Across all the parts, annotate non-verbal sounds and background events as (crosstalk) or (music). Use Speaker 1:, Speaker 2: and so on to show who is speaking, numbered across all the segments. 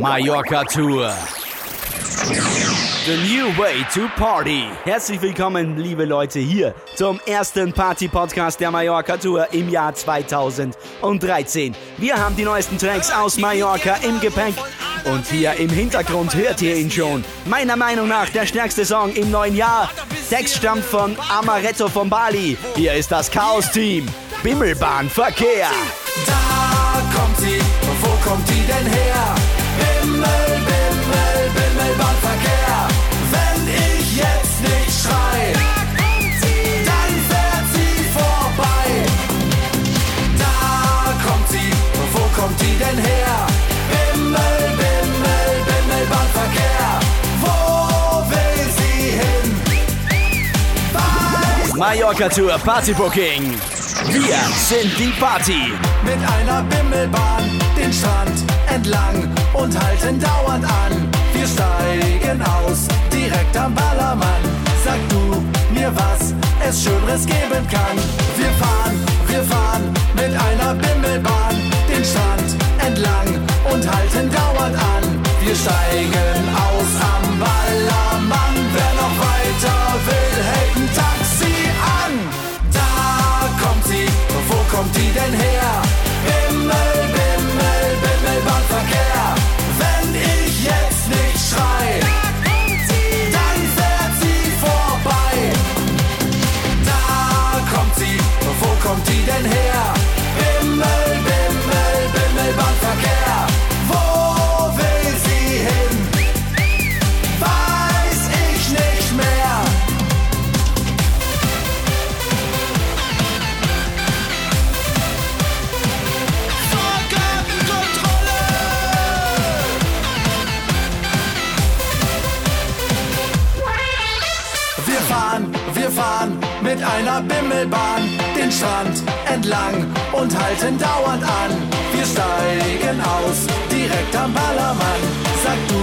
Speaker 1: Mallorca Tour. The New Way to Party. Herzlich willkommen, liebe Leute, hier zum ersten Party-Podcast der Mallorca Tour im Jahr 2013. Wir haben die neuesten Tracks aus Mallorca im Gepäck und hier im Hintergrund hört ihr ihn schon. Meiner Meinung nach der stärkste Song im neuen Jahr. Text stammt von Amaretto von Bali. Hier ist das Chaos-Team. Bimmelbahnverkehr.
Speaker 2: Da kommt sie, kommt die denn her? Bimmel, Bimmel, Bimmelbahnverkehr. Wenn ich jetzt nicht schrei, dann fährt sie vorbei. Da kommt sie, wo kommt die denn her? Bimmel, Bimmel, Bimmelbahnverkehr. Wo will sie hin? Weiß
Speaker 1: Mallorca Tour Party Booking. Wir sind die Party.
Speaker 2: mit einer Bimmelbahn den Strand entlang und halten dauernd an. Wir steigen aus, direkt am Ballermann. Sag du mir, was es Schöneres geben kann. Wir fahren, wir fahren mit einer Bimmelbahn den Strand entlang und halten dauernd an. Wir steigen mit einer Bimmelbahn den Strand entlang und halten dauernd an. Wir steigen aus, direkt am Ballermann. Sag du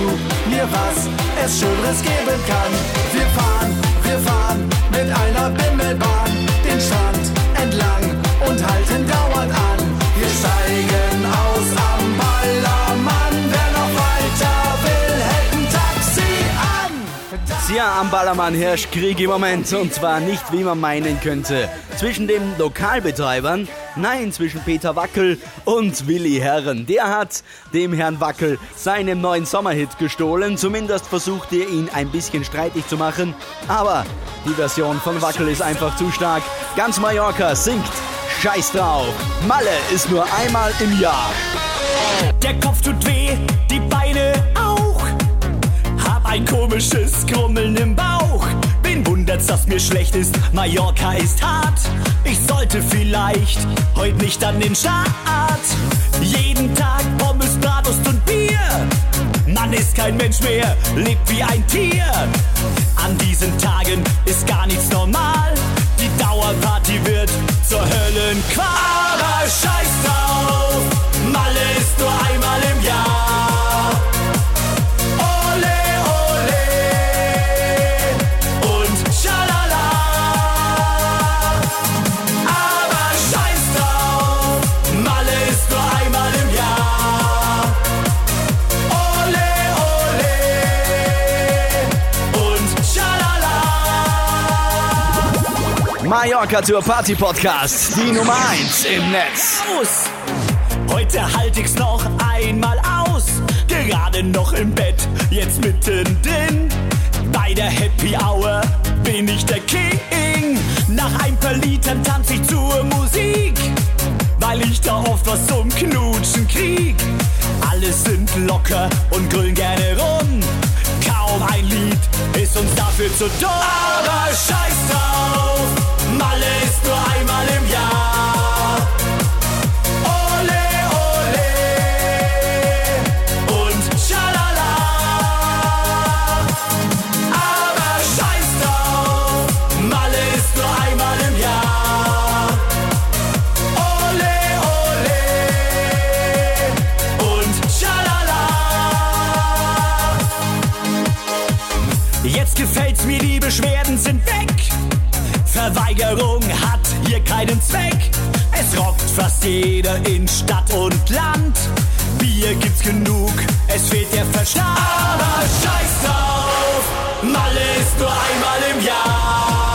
Speaker 2: mir, was es Schöneres geben kann. Wir fahren, wir fahren mit einer Bimmelbahn den Strand entlang und halten dauernd an.
Speaker 1: Tja, am Ballermann herrscht Krieg im Moment und zwar nicht, wie man meinen könnte. Zwischen den Lokalbetreibern, nein, zwischen Peter Wackel und Willi Herren. Der hat dem Herrn Wackel seinen neuen Sommerhit gestohlen. Zumindest versucht er ihn ein bisschen streitig zu machen. Aber die Version von Wackel ist einfach zu stark. Ganz Mallorca singt Scheiß drauf. Malle ist nur einmal im Jahr.
Speaker 3: Der Kopf tut weh, die Beine auch. Ein komisches Grummeln im Bauch. Wen wundert's, dass mir schlecht ist? Mallorca ist hart. Ich sollte vielleicht heute nicht an den Start. Jeden Tag Pommes, Bratwurst und Bier. Man ist kein Mensch mehr, lebt wie ein Tier. An diesen Tagen ist gar nichts normal. Die Dauerparty wird zur Höllenqual. Aber scheiß drauf, Malle ist nur einmal im Jahr.
Speaker 1: Mallorca Tour Party Podcast, die Nummer 1 im Netz.
Speaker 3: aus. Heute halt ich's noch einmal aus. Gerade noch im Bett, jetzt mittendrin. Bei der Happy Hour bin ich der King. Nach ein paar Litern tanz ich zur Musik. Weil ich da oft was zum Knutschen krieg. Alle sind locker und grün gerne rum. Kaum ein Lied ist uns dafür zu dumm. Aber scheiß drauf, Malle ist nur einmal im Jahr. Ole, ole und schalala. Aber scheiß drauf, Malle ist nur einmal im Jahr. Ole, ole und schalala. Jetzt gefällt's mir, die Beschwerden sind weg. Verweigerung hat hier keinen Zweck. Es rockt fast jeder in Stadt und Land. Bier gibt's genug, es fehlt der Verstand. Aber scheiß drauf, Malle ist nur einmal im Jahr.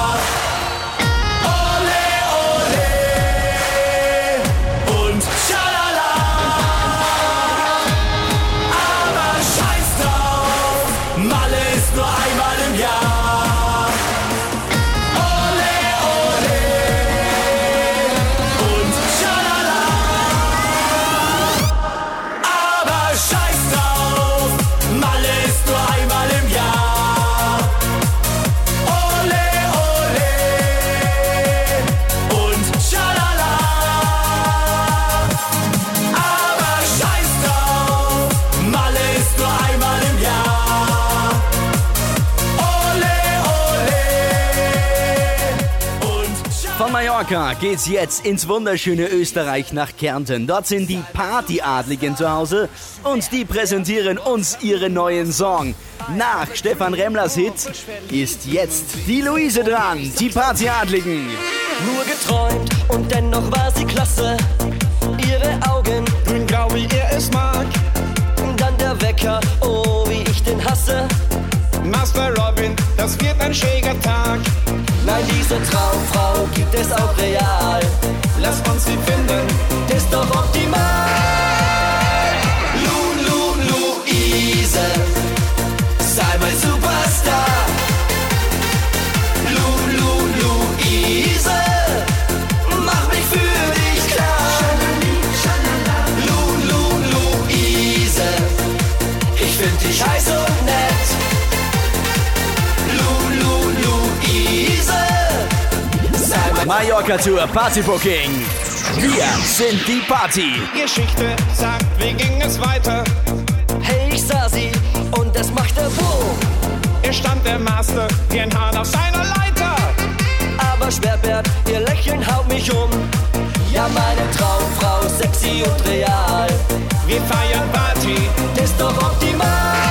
Speaker 1: Mallorca geht's jetzt ins wunderschöne Österreich nach Kärnten. Dort sind die Partyadligen zu Hause und die präsentieren uns ihren neuen Song. Nach Stefan Remmlers Hit ist jetzt die Luise dran, die Partyadligen.
Speaker 4: Nur geträumt und dennoch war sie klasse. Ihre Augen,
Speaker 5: grün-grau, wie er es mag.
Speaker 4: dann der Wecker, oh wie ich den hasse.
Speaker 5: Master Robin, das wird ein schräger Tag.
Speaker 4: Nein, diese Traumfrau gibt es auch real.
Speaker 5: Lass uns sie finden.
Speaker 4: Ist doch optimal. Lu, Lu, Luise, sei mein Superstar. Lu, Lu, Luise, mach mich für dich klar. Lu, Lu, Luise, ich find dich heiß
Speaker 1: Mallorca Tour Party Booking. Wir sind die Party.
Speaker 5: Geschichte sagt, wie ging es weiter?
Speaker 4: Hey, ich sah sie und es machte Boom.
Speaker 5: Er stand der Master wie ein Hahn auf seiner Leiter.
Speaker 4: Aber Schwertbert, ihr Lächeln haut mich um. Ja, meine Traumfrau, sexy und real.
Speaker 5: Wir feiern Party.
Speaker 4: Ist doch optimal.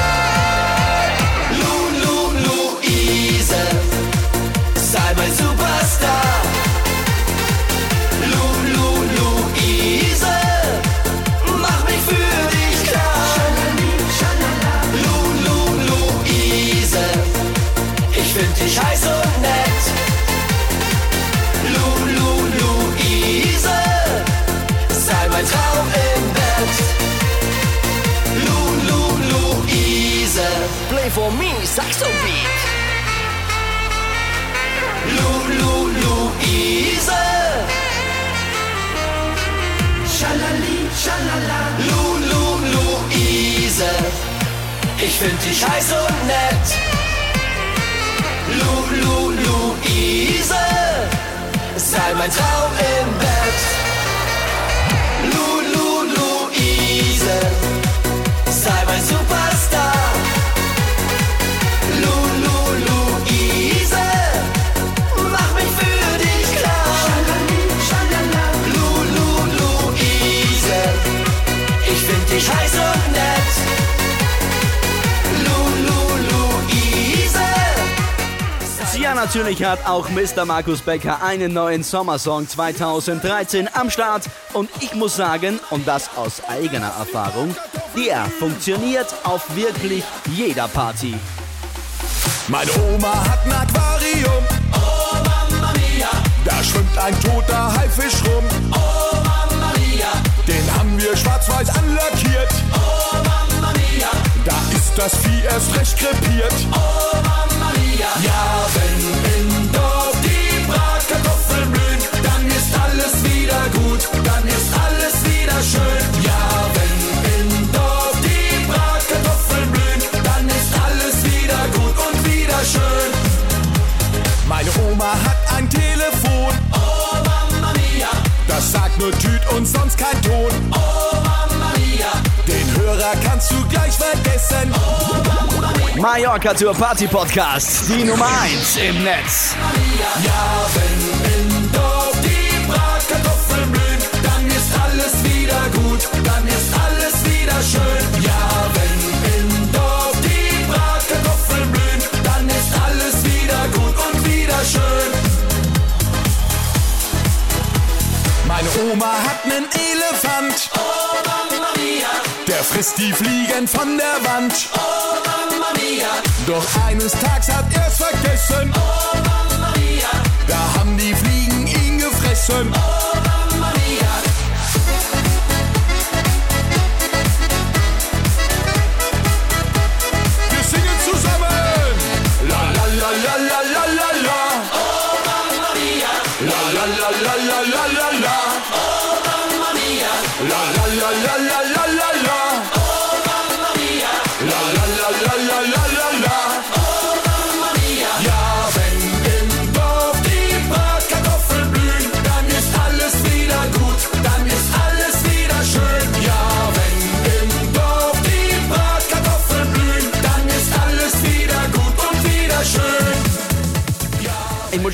Speaker 4: For me, Saxo Beat. Lu, Lu, Luise. Schalali, schalala. Lu, Lu, Luise. Ich find dich heiß und nett. Lu, Lu, Luise. Sei mein Traum im Bett.
Speaker 1: Natürlich hat auch Mr. Markus Becker einen neuen Sommersong 2013 am Start. Und ich muss sagen, und das aus eigener Erfahrung, der funktioniert auf wirklich jeder Party.
Speaker 2: Meine Oma hat ein Aquarium.
Speaker 3: Oh Mamma Mia,
Speaker 2: Da schwimmt ein toter Haifisch rum.
Speaker 3: oh Mamma Mia,
Speaker 2: Den haben wir schwarz-weiß anlackiert.
Speaker 3: oh Mamma Mia,
Speaker 2: Da ist das Vieh erst recht krepiert.
Speaker 3: oh Mamma.
Speaker 2: Ja, wenn im Dorf die Bratkartoffeln blühen, dann ist alles wieder gut, dann ist alles wieder schön. Ja, wenn im Dorf die Bratkartoffeln blühen, dann ist alles wieder gut und wieder schön. Meine Oma hat ein Telefon,
Speaker 3: Oh Mamma Mia,
Speaker 2: das sagt nur Tüt und sonst kein Ton.
Speaker 3: oh Mamma Mia,
Speaker 2: Den Hörer kannst du gleich vergessen.
Speaker 1: Mallorca Tour Party Podcast, die Nummer 1 im Netz.
Speaker 2: Ja, wenn in Dorf die Bratkartoffeln blühen, dann ist alles wieder gut, dann ist alles wieder schön. Ja, wenn in Dorf die Bratkartoffeln blühen, dann ist alles wieder gut und wieder schön. Meine Oma hat nen Elefant. Oh, Mama Maria. Der frisst die Fliegen von der Wand.
Speaker 4: Oh, Mamma Mia,
Speaker 2: Doch eines Tages hat er's vergessen.
Speaker 4: oh Mamma Mia,
Speaker 2: Da haben die Fliegen ihn gefressen.
Speaker 4: oh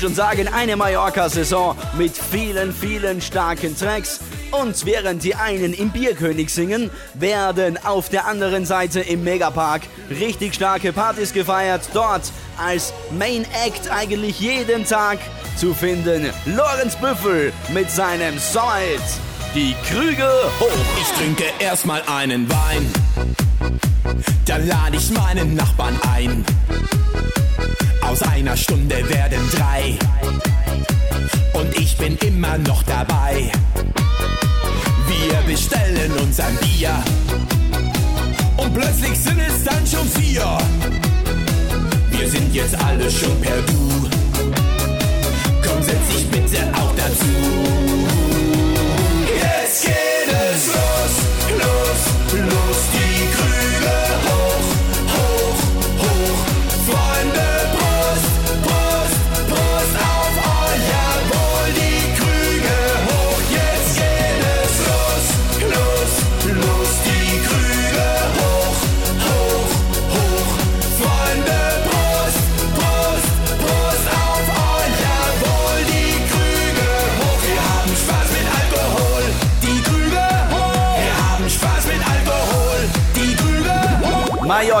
Speaker 1: schon sagen, eine Mallorca-Saison mit vielen, vielen starken Tracks. Und während die einen im Bierkönig singen, werden auf der anderen Seite im Megapark richtig starke Partys gefeiert. Dort als Main Act eigentlich jeden Tag zu finden. Lorenz Büffel mit seinem Sommerhit. Die Krüge hoch.
Speaker 6: Ich trinke erstmal einen Wein, dann lade ich meinen Nachbarn ein. Aus einer Stunde werden drei und ich bin immer noch dabei. Wir bestellen uns ein Bier und plötzlich sind es dann schon vier. Wir sind jetzt alle schon per Du. Komm, setz dich bitte auch dazu. Jetzt geht es los,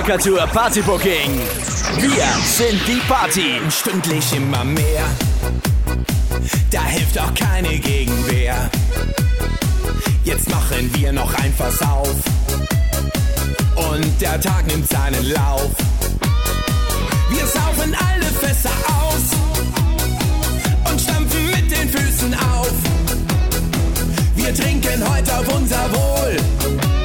Speaker 6: hoch.
Speaker 1: Mallorca Tour Party Booking. Wir sind die Party.
Speaker 6: Stündlich immer mehr, da hilft auch keine Gegenwehr. Jetzt machen wir noch ein Fass auf und der Tag nimmt seinen Lauf. Wir saufen alle Fässer aus und stampfen mit den Füßen auf. Wir trinken heute auf unser Wohl.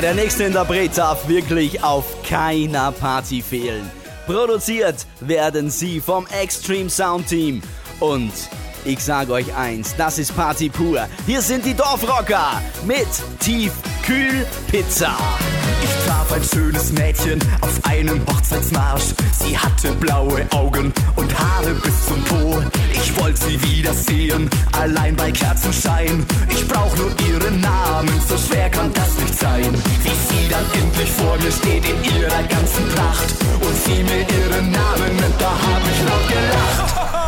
Speaker 1: Der nächste Interpret darf wirklich auf keiner Party fehlen. Produziert werden sie vom Extreme Sound Team. Und ich sage euch eins, das ist Party pur. Hier sind die Dorfrocker mit Tiefkühl Pizza.
Speaker 6: Ich traf ein schönes Mädchen auf einem Hochzeitsmarsch. Sie hatte blaue Augen und Haare bis zum Po. Ich wollte sie wiedersehen, allein bei Kerzenschein. Ich brauch nur ihren Namen, so schwer kann das nicht sein. Wie sie dann endlich vor mir steht in ihrer ganzen Pracht und sie mir ihren Namen nennt, da hab ich laut gelacht. (laughs)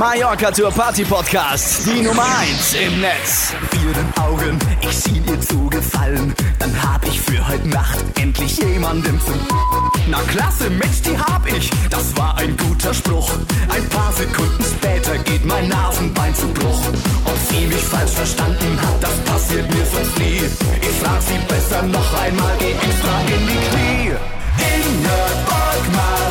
Speaker 1: Mallorca Tour Party Podcast, die Nummer 1 im Netz.
Speaker 2: Ihren Augen, ich schien ihr zu gefallen. Dann hab ich für heute Nacht endlich jemanden zum. Na klasse, Mensch, die hab ich. Das war ein guter Spruch. Ein paar Sekunden später geht mein Nasenbein zu Bruch. Ob sie mich falsch verstanden hat, das passiert mir sonst nie. Ich frag sie besser noch einmal, geh extra in die Knie. Ingeborg Marie,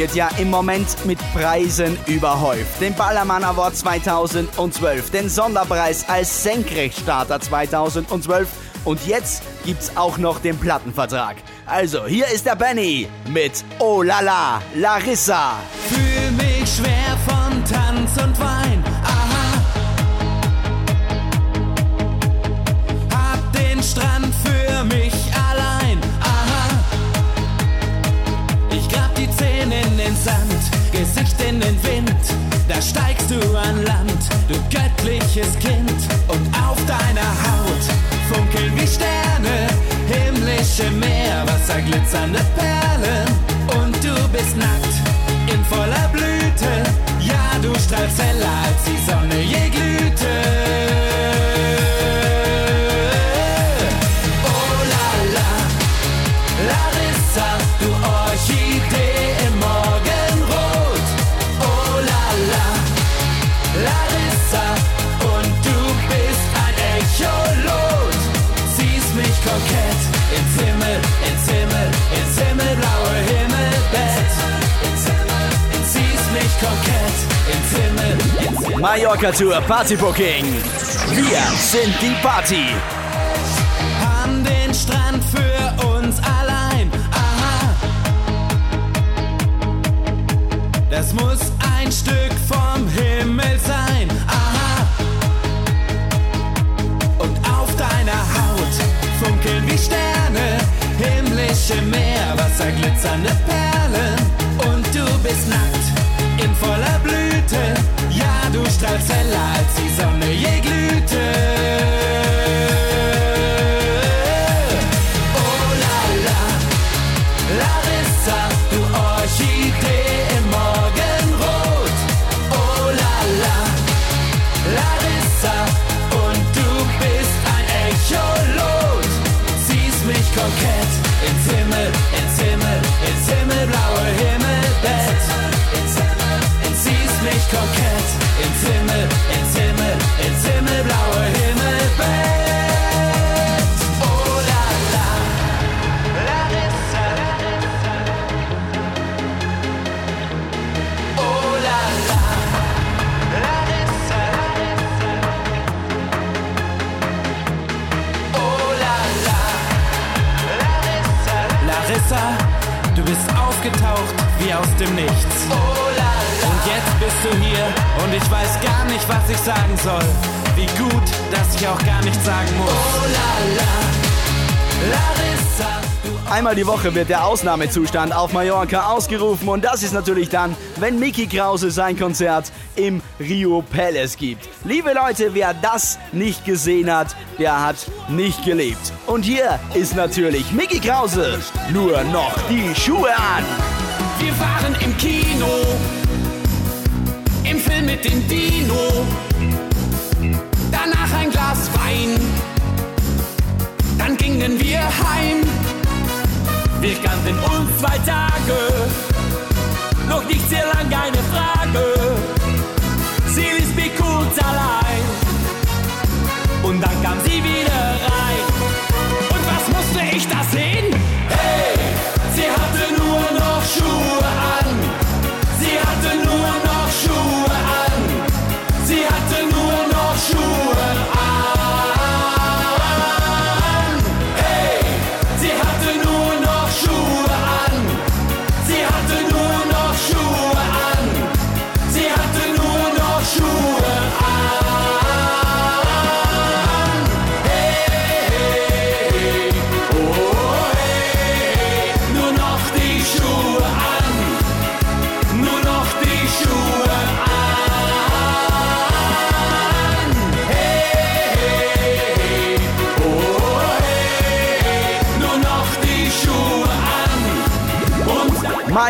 Speaker 1: wird ja im Moment mit Preisen überhäuft. Den Ballermann Award 2012, den Sonderpreis als Senkrechtstarter 2012 und jetzt gibt's auch noch den Plattenvertrag. Also, hier ist der Benny mit Oh la la, Larissa.
Speaker 3: Fühl mich schwer von Tanz und Wein. Den Sand, Gesicht in den Wind. Da steigst du an Land, du göttliches Kind. Und auf deiner Haut funkeln wie Sterne, himmlische Meerwasser, glitzernde Perlen. Und du bist nackt in voller Blüte. Ja, du strahlst heller als die Sonne je glühte.
Speaker 1: Mallorca Tour Party Booking. Wir sind die Party.
Speaker 3: an den Strand für uns allein. Aha. Das muss ein Stück vom Himmel sein. Aha. Und auf deiner Haut funkeln wie Sterne, himmlische Meerwasser, glitzernde Perlen. Und du bist nackt heller als die Sonne je glühte.
Speaker 1: Einmal die Woche wird der Ausnahmezustand auf Mallorca ausgerufen und das ist natürlich dann, wenn Mickey Krause sein Konzert im Rio Palace gibt. Liebe Leute, wer das nicht gesehen hat, der hat nicht gelebt. Und hier ist natürlich Mickey Krause. Nur noch die Schuhe an.
Speaker 7: Wir waren im Kino, im Film mit dem Dino. Danach ein Glas Wein.
Speaker 3: Zwei Tage, noch nicht sehr lang, keine Frage. Sie ließ mich kurz allein und dann kam sie wieder rein.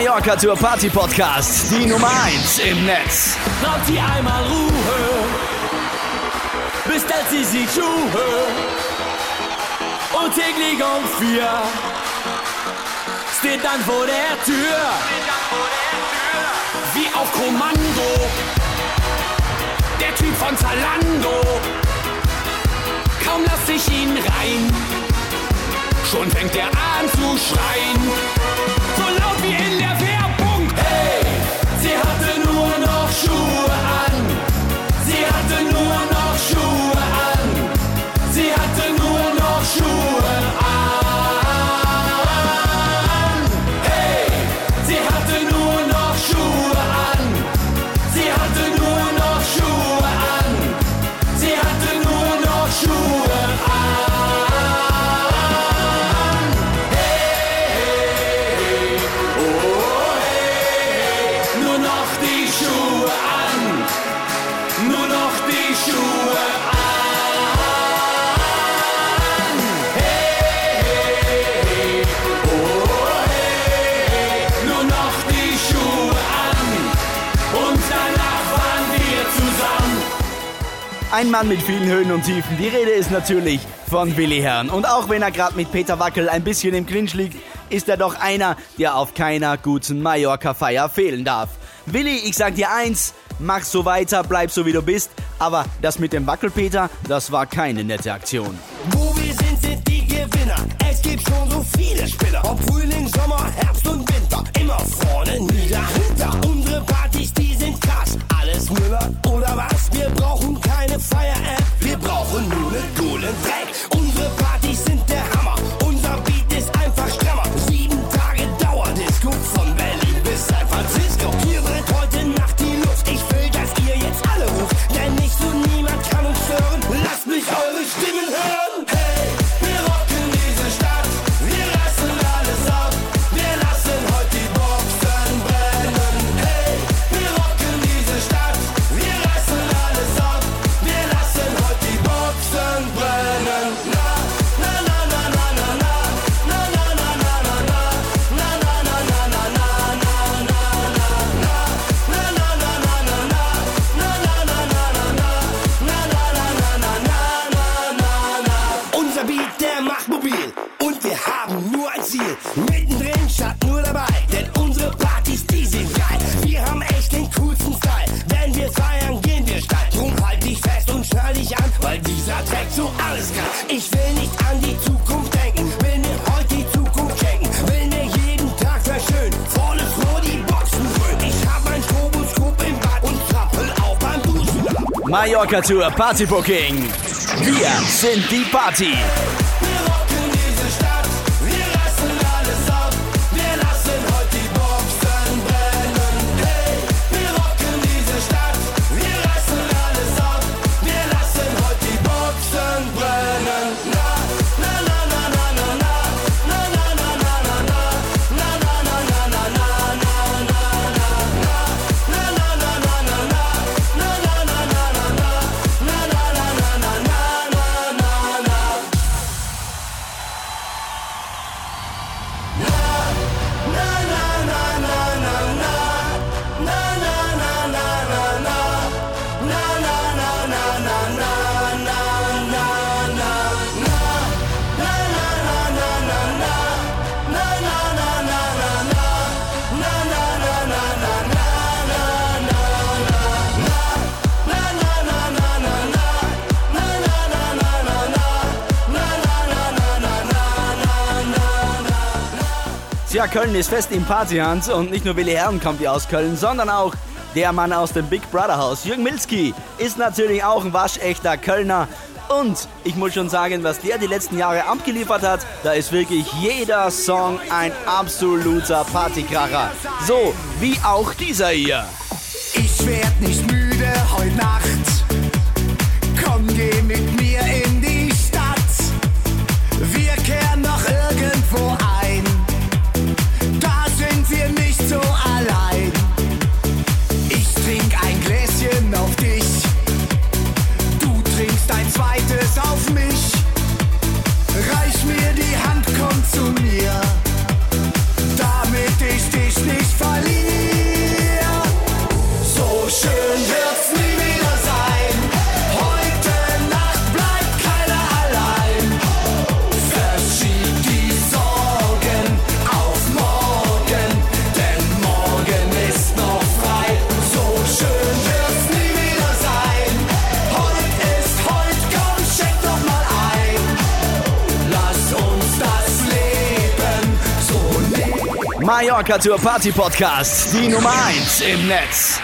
Speaker 1: Mallorca Tour Party Podcast, die Nummer 1 im Netz.
Speaker 3: braucht sie einmal Ruhe, bestellt sie sich Schuhe und täglich um vier steht dann vor der Tür, wie auf Kommando, der Typ von Zalando, kaum lass ich ihn rein, schon fängt er an zu schreien, laut wie in der
Speaker 1: Ein Mann mit vielen Höhen und Tiefen. Die Rede ist natürlich von Willi Herrn. Und auch wenn er gerade mit Peter Wackel ein bisschen im Clinch liegt, ist er doch einer, der auf keiner guten Mallorca-Feier fehlen darf. Willi, ich sag dir eins, mach so weiter, bleib so wie du bist. Aber das mit dem Wackelpeter, das war keine nette Aktion.
Speaker 8: Wo wir sind, sind die Gewinner. Es gibt schon so viele Spieler. Ob Frühling, Sommer, Herbst Ziel. Mittendrin statt nur dabei. Denn unsere Partys, die sind geil. Wir haben echt den coolsten Style. Wenn wir feiern, gehen wir steil. Drum halt dich fest und schnall dich an, weil dieser Track so alles kann. Ich will nicht an die Zukunft denken. Will mir heute die Zukunft schenken. Will mir jeden Tag verschönen. Volles Rohr die Boxen dröhnen. Ich hab mein Stroboskop im Bad und zappel auch beim Duschen.
Speaker 1: Mallorca Tour Party Booking. Wir sind die Party.
Speaker 9: Ja, Köln ist fest im Partyhans und nicht nur Willi Herren kommt hier aus Köln, sondern auch der Mann aus dem Big Brother Haus, Jürgen Milski, ist natürlich auch ein waschechter Kölner. Und ich muss schon sagen, was der die letzten Jahre abgeliefert hat, da ist wirklich jeder Song ein absoluter Partykracher. So wie auch dieser hier.
Speaker 2: Ich werd nicht müde heute Nacht.
Speaker 9: Talker zur Party Podcast, die Nummer 1 im Netz.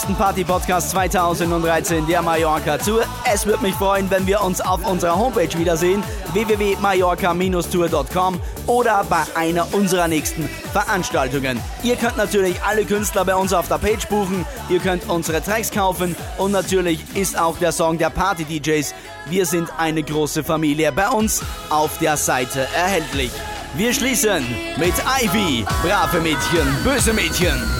Speaker 9: ersten Party-Podcast 2013 der Mallorca Tour. Es würde mich freuen, wenn wir uns auf unserer Homepage wiedersehen, www.mallorca-tour.com oder bei einer unserer nächsten Veranstaltungen. Ihr könnt natürlich alle Künstler bei uns auf der Page buchen, ihr könnt unsere Tracks kaufen und natürlich ist auch der Song der Party-DJs Wir sind eine große Familie bei uns auf der Seite erhältlich. Wir schließen mit Ivy, brave Mädchen, böse Mädchen.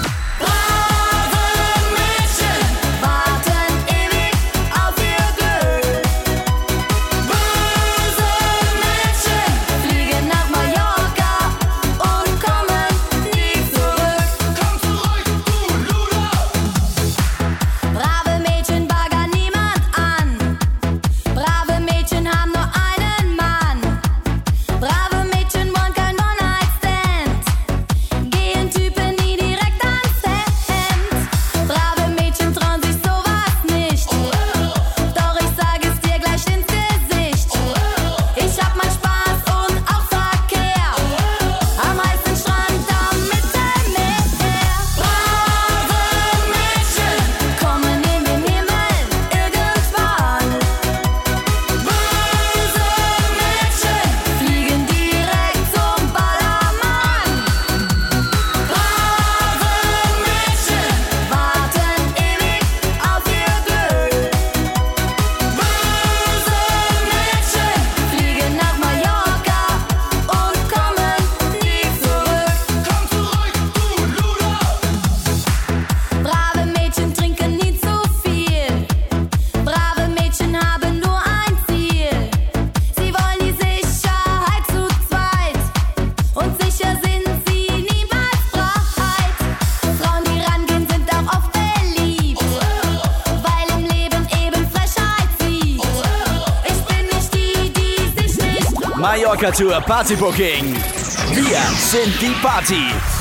Speaker 1: Mallorca
Speaker 9: to a party booking. We are die Party.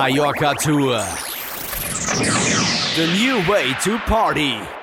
Speaker 1: Mallorca Tour. The new way to party.